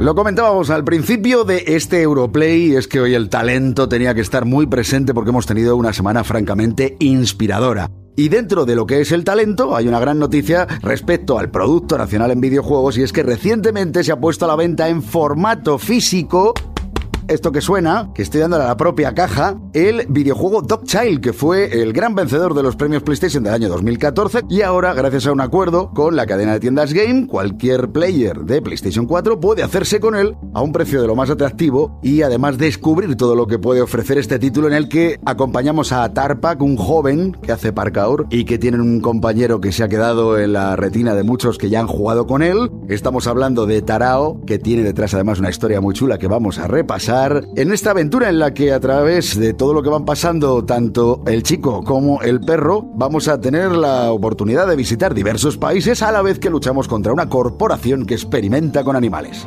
Lo comentábamos al principio de este Europlay, es que hoy el talento tenía que estar muy presente porque hemos tenido una semana francamente inspiradora. Y dentro de lo que es el talento, hay una gran noticia respecto al Producto Nacional en Videojuegos y es que recientemente se ha puesto a la venta en formato físico esto que suena, que estoy dándole a la propia caja, el videojuego Dog Child, que fue el gran vencedor de los premios PlayStation del año 2014 y ahora, gracias a un acuerdo con la cadena de tiendas Game, cualquier player de PlayStation 4 puede hacerse con él a un precio de lo más atractivo y además descubrir todo lo que puede ofrecer este título en el que acompañamos a Tarpak, un joven que hace parkour y que tiene un compañero que se ha quedado en la retina de muchos que ya han jugado con él. Estamos hablando de Tarao, que tiene detrás además una historia muy chula que vamos a repasar en esta aventura en la que a través de todo lo que van pasando tanto el chico como el perro vamos a tener la oportunidad de visitar diversos países a la vez que luchamos contra una corporación que experimenta con animales.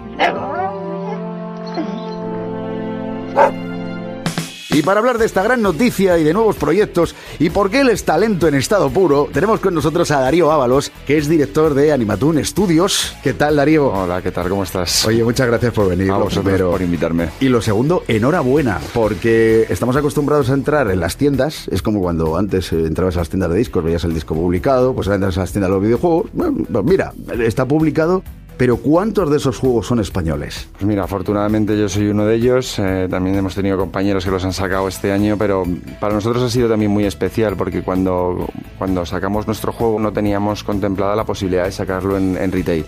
Y para hablar de esta gran noticia y de nuevos proyectos y por qué él es talento en estado puro, tenemos con nosotros a Darío Ábalos, que es director de Animatoon Studios. ¿Qué tal, Darío? Hola, ¿qué tal? ¿Cómo estás? Oye, muchas gracias por venir. A vosotros por invitarme. Y lo segundo, enhorabuena, porque estamos acostumbrados a entrar en las tiendas. Es como cuando antes eh, entrabas a las tiendas de discos, veías el disco publicado, pues ahora entras a las tiendas de los videojuegos. Bueno, pues mira, está publicado pero ¿cuántos de esos juegos son españoles? Pues mira, afortunadamente yo soy uno de ellos. Eh, también hemos tenido compañeros que los han sacado este año, pero para nosotros ha sido también muy especial porque cuando, cuando sacamos nuestro juego no teníamos contemplada la posibilidad de sacarlo en, en retail.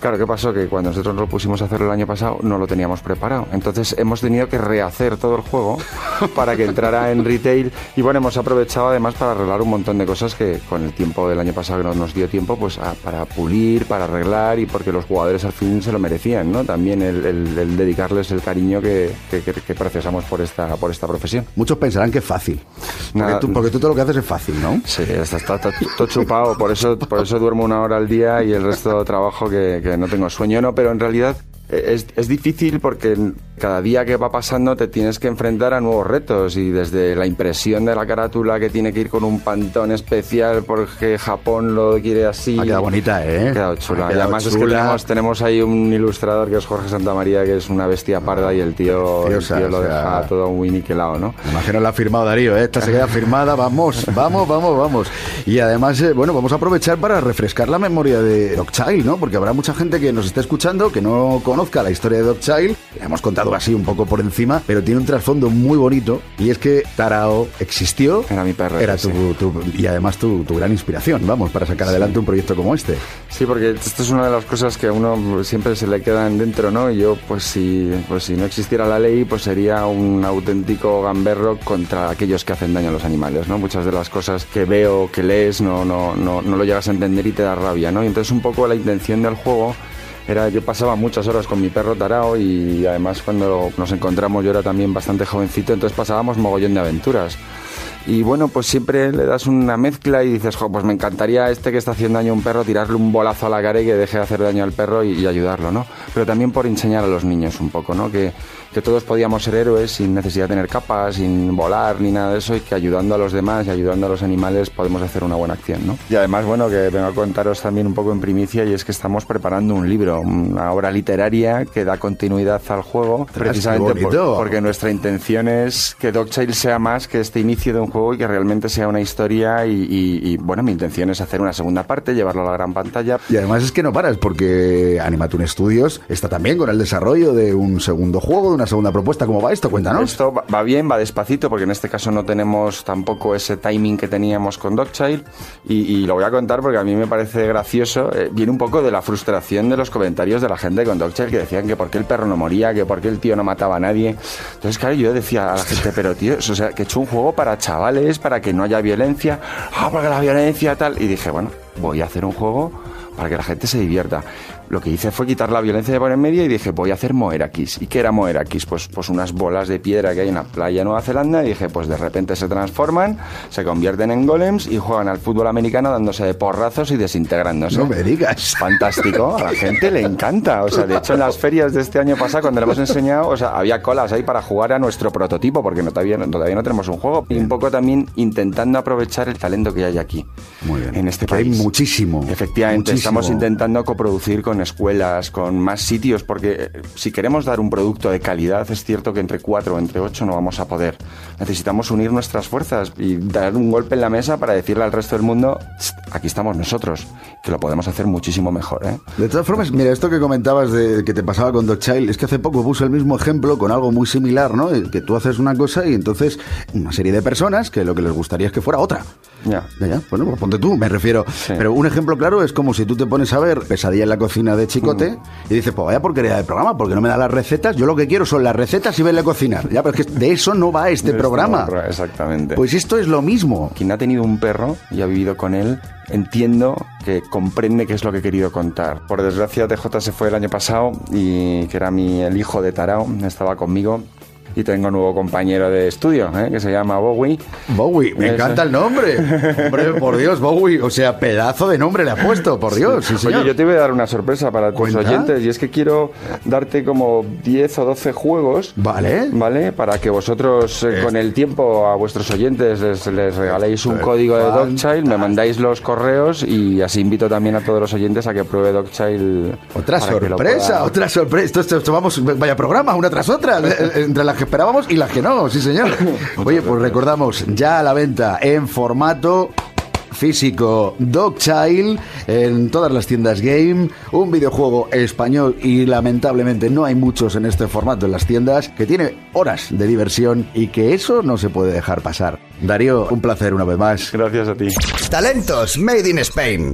Claro, ¿qué pasó? Que cuando nosotros lo pusimos a hacerlo el año pasado no lo teníamos preparado. Entonces hemos tenido que rehacer todo el juego para que entrara en retail y bueno, hemos aprovechado además para arreglar un montón de cosas que con el tiempo del año pasado no nos dio tiempo pues para pulir, para arreglar y porque los jugadores al fin se lo merecían, ¿no? También el, dedicarles el cariño que, que, procesamos por esta, por esta profesión. Muchos pensarán que es fácil. Porque, tú, todo lo que haces es fácil, ¿no? Sí, está, está, todo chupado, por eso, por eso duermo una hora al día y el resto trabajo que que no tengo sueño, no, pero en realidad es, es, difícil porque cada día que va pasando te tienes que enfrentar a nuevos retos y desde la impresión de la carátula que tiene que ir con un pantón especial porque Japón lo quiere así. Ha quedado bonita, ¿eh? Ha quedado chula. y además es que tenemos, ahí un ilustrador que es Jorge Santamaría que es una bestia parda y el tío, lo deja todo muy niquelado, ¿no? imagino lo ha firmado Darío, ¿eh? Esta se queda firmada, vamos, vamos, vamos, vamos. Y además, eh, bueno, vamos a aprovechar para refrescar la memoria de Doc Child, ¿no? Porque habrá mucha gente que nos esté escuchando que no conozca la historia de Dog Child. La hemos contado así un poco por encima, pero tiene un trasfondo muy bonito y es que Tarao existió. Era mi perro. Era tu, y además tu, gran inspiración, vamos, para sacar adelante un proyecto como este. Sí, porque esto es una de las cosas que a uno siempre se le quedan dentro, ¿no? Y yo, pues si, pues si no existiera la ley, pues sería un auténtico gamberro contra aquellos que hacen daño a los animales, ¿no? Muchas de las cosas que veo, que lees, no, no, no, no lo llegas a entender y te da rabia, ¿no? Y entonces un poco la intención del juego era, yo pasaba muchas horas con mi perro Tarao y además cuando nos encontramos yo era también bastante jovencito, entonces pasábamos mogollón de aventuras. Y bueno, pues siempre le das una mezcla y dices, pues me encantaría este que está haciendo daño a un perro, tirarle un bolazo a la cara y que deje de hacer daño al perro y, y ayudarlo, ¿no? Pero también por enseñar a los niños un poco, ¿no? Que, que todos podíamos ser héroes sin necesidad de tener capas, sin volar ni nada de eso y que ayudando a los demás y ayudando a los animales podemos hacer una buena acción, ¿no? Y además, bueno, que vengo a contaros también un poco en primicia y es que estamos preparando un libro, una obra literaria que da continuidad al juego, precisamente porque nuestra intención es que Dogchild sea más que este inicio de un juego y que realmente sea una historia y, bueno, mi intención es hacer una segunda parte, llevarlo a la gran pantalla. Y además es que no paras porque Animatoon Studios está también con el desarrollo de un segundo juego, de una segunda propuesta. ¿Cómo va esto? Cuéntanos. Esto va bien, va despacito, porque en este caso no tenemos tampoco ese timing que teníamos con Dogchild. Y, y lo voy a contar porque a mí me parece gracioso. Eh, viene un poco de la frustración de los comentarios de la gente con Dogchild que decían que por qué el perro no moría, que por qué el tío no mataba a nadie. Entonces, claro, yo decía a la gente, pero tío, o sea, que he hecho un juego para chavales, para que no haya violencia. Ah, porque la violencia tal. Y dije, bueno, voy a hacer un juego para que la gente se divierta lo que hice fue quitar la violencia de por en medio y dije, voy a hacer Moerakis. ¿Y qué era Moerakis? Pues, pues unas bolas de piedra que hay en la playa de Nueva Zelanda y dije, pues de repente se transforman, se convierten en golems y juegan al fútbol americano dándose de porrazos y desintegrándose. No me digas. Fantástico, a la gente le encanta. O sea, de hecho en las ferias de este año pasado, cuando le hemos enseñado, o sea, había colas ahí para jugar a nuestro prototipo, porque no, todavía, todavía no tenemos un juego. Y un poco también intentando aprovechar el talento que hay aquí. Muy bien. En este país. Hay muchísimo. Efectivamente, estamos intentando coproducir con escuelas, con más sitios, porque eh, si queremos dar un producto de calidad, es cierto que entre cuatro o entre ocho no vamos a poder. Necesitamos unir nuestras fuerzas y dar un golpe en la mesa para decirle al resto del mundo, aquí estamos nosotros, que lo podemos hacer muchísimo mejor. ¿eh? De todas formas, mira, esto que comentabas de que te pasaba con Child, es que hace poco puse el mismo ejemplo con algo muy similar, ¿no? Que tú haces una cosa y entonces una serie de personas que lo que les gustaría es que fuera otra. Ya. Ya, ya. Bueno, pues ponte tú, me refiero. Pero un ejemplo claro es como si tú te pones a ver Pesadilla en la cocina de Chicote Mm. y dices, pues vaya porquería de programa, porque no me da las recetas. Yo lo que quiero son las recetas y verle cocinar. Ya, pero es que de eso no va este programa. Exactamente. Pues esto es lo mismo. quien ha tenido un perro y ha vivido con él, entiendo que comprende qué es lo que he querido contar. Por desgracia, TJ se fue el año pasado y que era mi, el hijo de Tarao, estaba conmigo. Y tengo un nuevo compañero de estudio, ¿eh? que se llama Bowie. Bowie, me Eso. encanta el nombre. Hombre, por Dios, Bowie. O sea, pedazo de nombre le ha puesto, por Dios. Sí. Oye, yo te voy a dar una sorpresa para tus Cuenta. oyentes y es que quiero darte como 10 o 12 juegos. Vale. ¿Vale? Para que vosotros eh, con el tiempo a vuestros oyentes les, les regaléis un código de Dogchild, me mandáis los correos y así invito también a todos los oyentes a que pruebe Dogchild. Otra sorpresa, pueda- otra sorpresa. Esto, esto- esto vamos, vaya programa, una tras otra, entre las que esperábamos y las que no, sí señor. Oye, pues recordamos, ya a la venta en formato físico Dogchild en todas las tiendas game, un videojuego español y lamentablemente no hay muchos en este formato en las tiendas, que tiene horas de diversión y que eso no se puede dejar pasar. Darío, un placer una vez más. Gracias a ti. Talentos Made in Spain.